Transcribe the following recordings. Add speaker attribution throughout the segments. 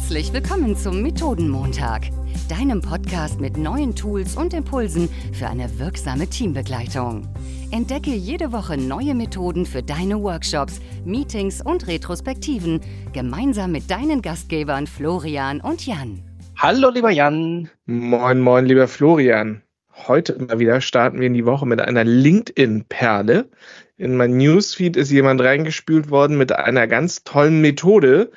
Speaker 1: Herzlich willkommen zum Methodenmontag, deinem Podcast mit neuen Tools und Impulsen für eine wirksame Teambegleitung. Entdecke jede Woche neue Methoden für deine Workshops, Meetings und Retrospektiven gemeinsam mit deinen Gastgebern Florian und Jan.
Speaker 2: Hallo, lieber Jan.
Speaker 3: Moin, moin, lieber Florian. Heute immer wieder starten wir in die Woche mit einer LinkedIn-Perle. In mein Newsfeed ist jemand reingespült worden mit einer ganz tollen Methode,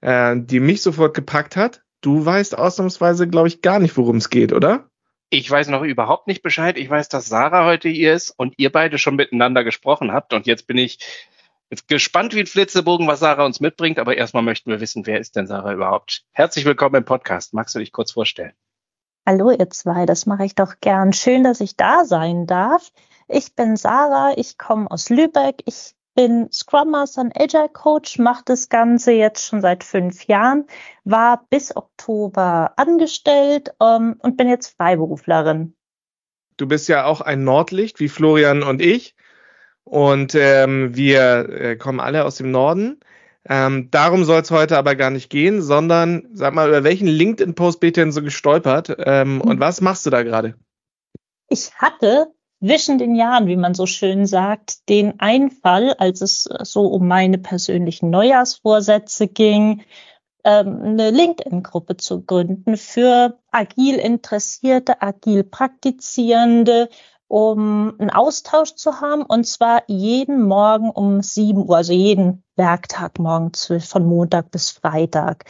Speaker 3: äh, die mich sofort gepackt hat. Du weißt ausnahmsweise, glaube ich, gar nicht, worum es geht, oder?
Speaker 2: Ich weiß noch überhaupt nicht Bescheid. Ich weiß, dass Sarah heute hier ist und ihr beide schon miteinander gesprochen habt. Und jetzt bin ich jetzt gespannt wie ein Flitzebogen, was Sarah uns mitbringt. Aber erstmal möchten wir wissen, wer ist denn Sarah überhaupt? Herzlich willkommen im Podcast. Magst du dich kurz vorstellen?
Speaker 4: Hallo ihr zwei, das mache ich doch gern. Schön, dass ich da sein darf. Ich bin Sarah, ich komme aus Lübeck. Ich bin Scrum Master und Agile Coach, mache das Ganze jetzt schon seit fünf Jahren, war bis Oktober angestellt ähm, und bin jetzt Freiberuflerin.
Speaker 3: Du bist ja auch ein Nordlicht wie Florian und ich. Und ähm, wir äh, kommen alle aus dem Norden. Ähm, darum soll es heute aber gar nicht gehen, sondern sag mal, über welchen LinkedIn-Post bist du denn so gestolpert? Ähm, und was machst du da gerade?
Speaker 4: Ich hatte zwischen den Jahren, wie man so schön sagt, den Einfall, als es so um meine persönlichen Neujahrsvorsätze ging, ähm, eine LinkedIn-Gruppe zu gründen für agil Interessierte, agil Praktizierende, um einen Austausch zu haben und zwar jeden Morgen um 7 Uhr, also jeden Werktag morgen von Montag bis Freitag.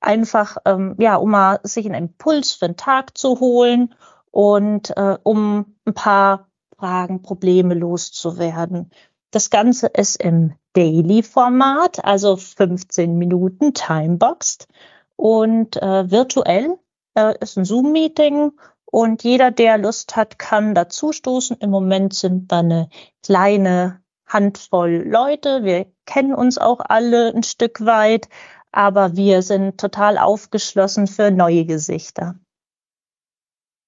Speaker 4: Einfach, ähm, ja, um mal sich einen Impuls für den Tag zu holen und äh, um ein paar Fragen, Probleme loszuwerden. Das Ganze ist im Daily-Format, also 15 Minuten timeboxed und äh, virtuell äh, ist ein Zoom-Meeting und jeder, der Lust hat, kann dazustoßen. Im Moment sind wir eine kleine Handvoll Leute. Wir kennen uns auch alle ein Stück weit, aber wir sind total aufgeschlossen für neue Gesichter.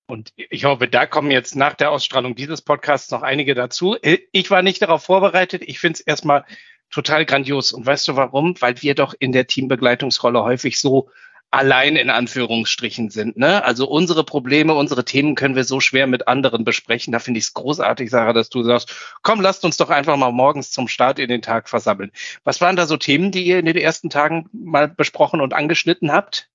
Speaker 2: Und ich hoffe, da kommen jetzt nach der Ausstrahlung dieses Podcasts noch einige dazu. Ich war nicht darauf vorbereitet. Ich finde es erstmal total grandios. Und weißt du warum? Weil wir doch in der Teambegleitungsrolle häufig so allein in Anführungsstrichen sind. Ne? Also unsere Probleme, unsere Themen können wir so schwer mit anderen besprechen. Da finde ich es großartig, Sarah, dass du sagst, komm, lasst uns doch einfach mal morgens zum Start in den Tag versammeln. Was waren da so Themen, die ihr in den ersten Tagen mal besprochen und angeschnitten habt?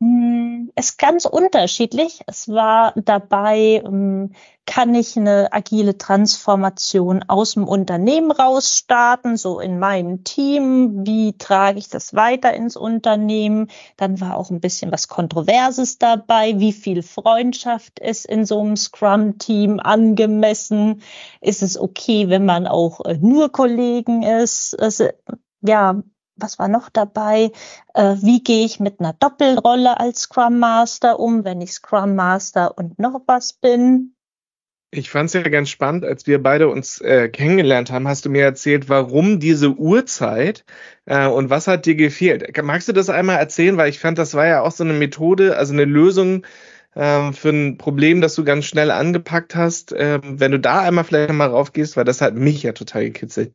Speaker 4: Hm, ist ganz unterschiedlich. Es war dabei, ähm, kann ich eine agile Transformation aus dem Unternehmen raus starten, so in meinem Team? Wie trage ich das weiter ins Unternehmen? Dann war auch ein bisschen was Kontroverses dabei. Wie viel Freundschaft ist in so einem Scrum-Team angemessen? Ist es okay, wenn man auch äh, nur Kollegen ist? Also, ja, was war noch dabei? Äh, wie gehe ich mit einer Doppelrolle als Scrum Master um, wenn ich Scrum Master und noch was bin?
Speaker 3: Ich fand es ja ganz spannend, als wir beide uns äh, kennengelernt haben, hast du mir erzählt, warum diese Uhrzeit äh, und was hat dir gefehlt. Magst du das einmal erzählen? Weil ich fand, das war ja auch so eine Methode, also eine Lösung äh, für ein Problem, das du ganz schnell angepackt hast. Äh, wenn du da einmal vielleicht mal raufgehst, weil das hat mich ja total gekitzelt.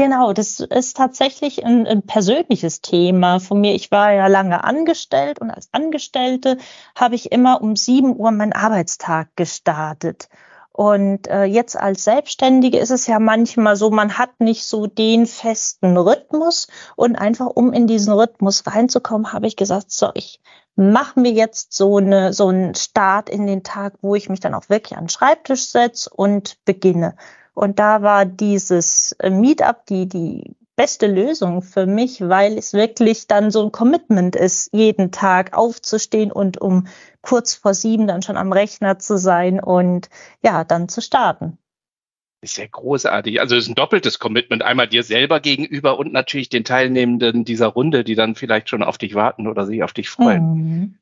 Speaker 4: Genau, das ist tatsächlich ein, ein, persönliches Thema von mir. Ich war ja lange angestellt und als Angestellte habe ich immer um sieben Uhr meinen Arbeitstag gestartet. Und äh, jetzt als Selbstständige ist es ja manchmal so, man hat nicht so den festen Rhythmus. Und einfach um in diesen Rhythmus reinzukommen, habe ich gesagt, so, ich mache mir jetzt so, eine, so einen Start in den Tag, wo ich mich dann auch wirklich an den Schreibtisch setze und beginne. Und da war dieses äh, Meetup die, die beste Lösung für mich, weil es wirklich dann so ein Commitment ist, jeden Tag aufzustehen und um kurz vor sieben dann schon am Rechner zu sein und ja, dann zu starten.
Speaker 2: Ist ja großartig. Also es ist ein doppeltes Commitment. Einmal dir selber gegenüber und natürlich den Teilnehmenden dieser Runde, die dann vielleicht schon auf dich warten oder sich auf dich freuen. Mhm.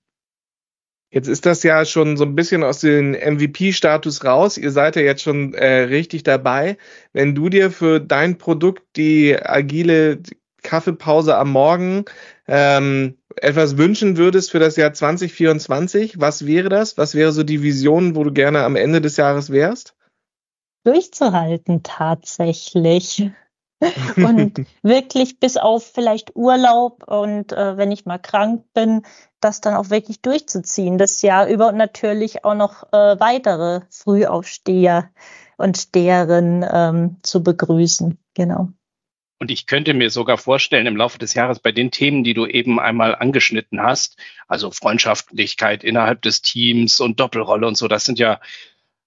Speaker 3: Jetzt ist das ja schon so ein bisschen aus dem MVP-Status raus. Ihr seid ja jetzt schon äh, richtig dabei. Wenn du dir für dein Produkt die agile Kaffeepause am Morgen ähm, etwas wünschen würdest für das Jahr 2024, was wäre das? Was wäre so die Vision, wo du gerne am Ende des Jahres wärst?
Speaker 4: Durchzuhalten tatsächlich. Und wirklich bis auf vielleicht Urlaub und äh, wenn ich mal krank bin, das dann auch wirklich durchzuziehen, das Jahr über und natürlich auch noch äh, weitere Frühaufsteher und Steherinnen ähm, zu begrüßen. Genau.
Speaker 2: Und ich könnte mir sogar vorstellen, im Laufe des Jahres bei den Themen, die du eben einmal angeschnitten hast, also Freundschaftlichkeit innerhalb des Teams und Doppelrolle und so, das sind ja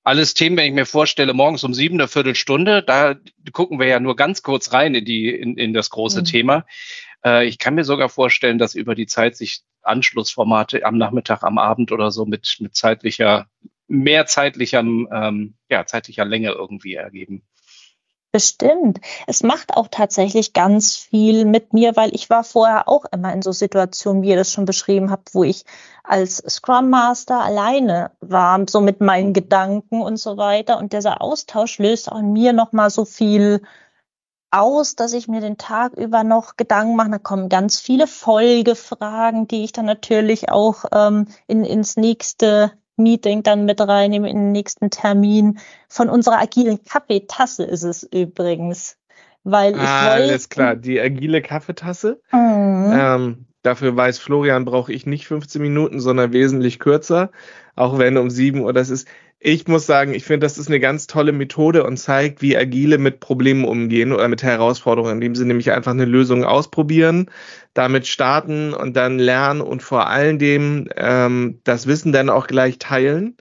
Speaker 2: alles Themen, wenn ich mir vorstelle, morgens um sieben eine Viertelstunde, da gucken wir ja nur ganz kurz rein in die, in, in das große mhm. Thema. Äh, ich kann mir sogar vorstellen, dass über die Zeit sich Anschlussformate am Nachmittag, am Abend oder so mit, mit zeitlicher, mehr zeitlicher, ähm, ja, zeitlicher Länge irgendwie ergeben.
Speaker 4: Bestimmt. Es macht auch tatsächlich ganz viel mit mir, weil ich war vorher auch immer in so Situationen, wie ihr das schon beschrieben habt, wo ich als Scrum Master alleine war, so mit meinen Gedanken und so weiter. Und dieser Austausch löst auch in mir nochmal so viel aus, dass ich mir den Tag über noch Gedanken mache. Da kommen ganz viele Folgefragen, die ich dann natürlich auch ähm, in, ins nächste Meeting dann mit reinnehmen in den nächsten Termin. Von unserer agilen Kaffeetasse ist es übrigens. Weil ich
Speaker 3: ah, wollte, alles klar, die agile Kaffeetasse. Mhm. Ähm, dafür weiß Florian, brauche ich nicht 15 Minuten, sondern wesentlich kürzer. Auch wenn um 7 Uhr das ist ich muss sagen, ich finde, das ist eine ganz tolle Methode und zeigt, wie agile mit Problemen umgehen oder mit Herausforderungen, indem sie nämlich einfach eine Lösung ausprobieren, damit starten und dann lernen und vor allen Dingen ähm, das Wissen dann auch gleich teilen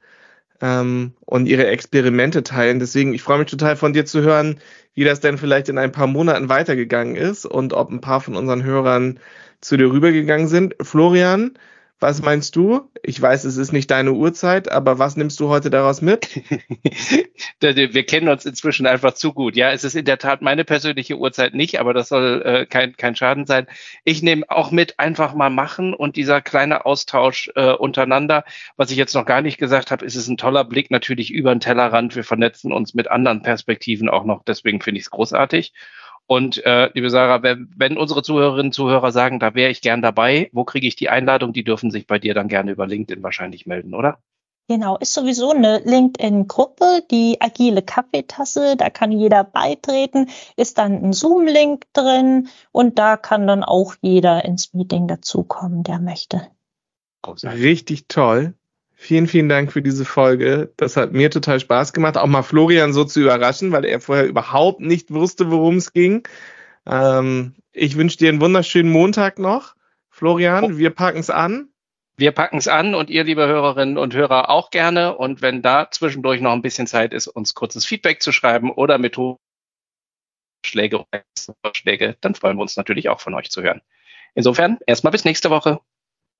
Speaker 3: ähm, und ihre Experimente teilen. Deswegen, ich freue mich total von dir zu hören, wie das denn vielleicht in ein paar Monaten weitergegangen ist und ob ein paar von unseren Hörern zu dir rübergegangen sind. Florian, was meinst du? Ich weiß, es ist nicht deine Uhrzeit, aber was nimmst du heute daraus mit?
Speaker 2: Wir kennen uns inzwischen einfach zu gut. Ja, es ist in der Tat meine persönliche Uhrzeit nicht, aber das soll äh, kein, kein Schaden sein. Ich nehme auch mit einfach mal machen und dieser kleine Austausch äh, untereinander. Was ich jetzt noch gar nicht gesagt habe, ist es ein toller Blick natürlich über den Tellerrand. Wir vernetzen uns mit anderen Perspektiven auch noch. Deswegen finde ich es großartig. Und äh, liebe Sarah, wenn, wenn unsere Zuhörerinnen und Zuhörer sagen, da wäre ich gern dabei, wo kriege ich die Einladung? Die dürfen sich bei dir dann gerne über LinkedIn wahrscheinlich melden, oder?
Speaker 4: Genau, ist sowieso eine LinkedIn-Gruppe, die agile Kaffeetasse, da kann jeder beitreten, ist dann ein Zoom-Link drin und da kann dann auch jeder ins Meeting dazukommen, der möchte.
Speaker 3: Richtig toll. Vielen, vielen Dank für diese Folge. Das hat mir total Spaß gemacht, auch mal Florian so zu überraschen, weil er vorher überhaupt nicht wusste, worum es ging. Ähm, ich wünsche dir einen wunderschönen Montag noch. Florian, wir packen es an.
Speaker 2: Wir packen es an und ihr, liebe Hörerinnen und Hörer, auch gerne. Und wenn da zwischendurch noch ein bisschen Zeit ist, uns kurzes Feedback zu schreiben oder Methodenschläge oder Vorschläge, dann freuen wir uns natürlich auch von euch zu hören. Insofern erstmal bis nächste Woche.